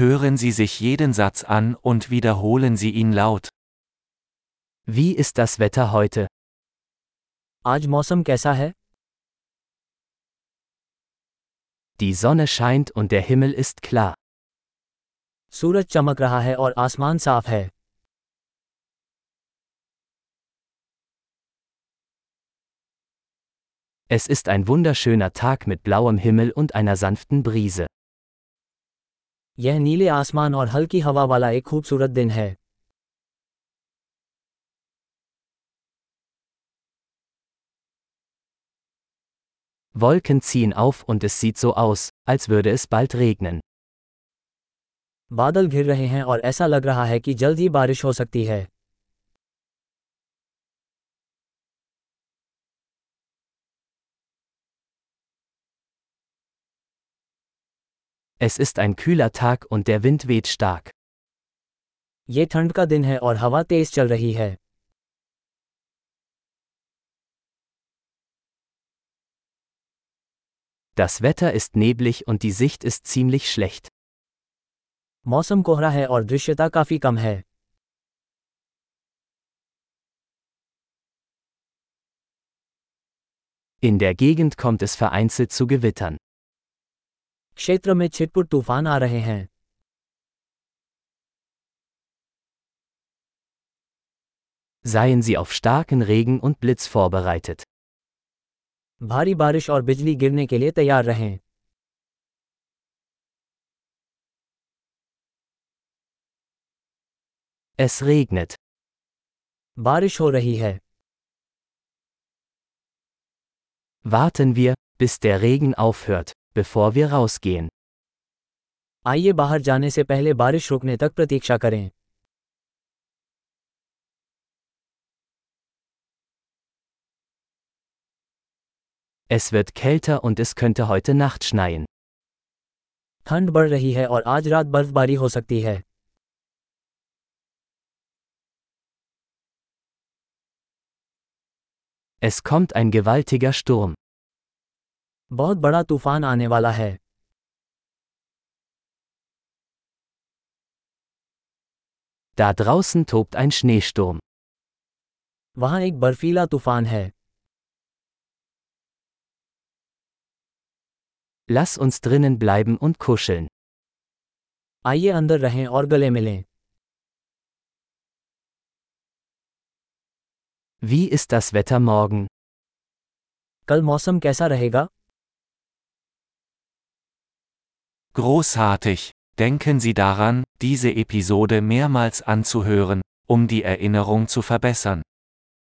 Hören Sie sich jeden Satz an und wiederholen Sie ihn laut. Wie ist das Wetter heute? आज मौसम कैसा है Die Sonne scheint und der Himmel ist klar. सूरज चमक रहा है और आसमान साफ है Es ist ein wunderschöner Tag mit blauem Himmel und einer sanften Brise. यह नीले आसमान और हल्की हवा वाला एक खूबसूरत दिन है Wolken ziehen auf und es sieht so aus, als würde es bald regnen. बादल घिर रहे हैं और ऐसा लग रहा है कि जल्द ही बारिश हो सकती है Es ist ein kühler Tag und der Wind weht stark. ये ठंड का दिन है और हवा तेज चल रही है Das Wetter ist neblig und die Sicht ist ziemlich schlecht. मौसम कोहरा है और दृश्यता काफी कम है In der Gegend kommt es vereinzelt zu Gewittern. क्षेत्र में छिटपुट तूफान आ रहे हैं Seien Sie auf starken Regen und Blitz vorbereitet. भारी बारिश और बिजली गिरने के लिए तैयार रहें Es regnet. बारिश हो रही है Warten wir, bis der Regen aufhört, bevor wir rausgehen. आइए बाहर जाने से पहले बारिश रुकने तक प्रतीक्षा करें Es wird kälter und es könnte heute Nacht schneien. ठंड बढ़ रही है और आज रात बर्फबारी हो सकती है Es kommt ein gewaltiger Sturm. बहुत बड़ा तूफान आने वाला है Da draußen tobt ein Schneesturm. वहाँ एक बर्फीला तूफान है Lass uns drinnen bleiben und kuscheln. आइए अंदर रहें और गले मिलें Wie ist das Wetter morgen? कल मौसम कैसा रहेगा Großartig! Denken Sie daran, diese Episode mehrmals anzuhören, um die Erinnerung zu verbessern.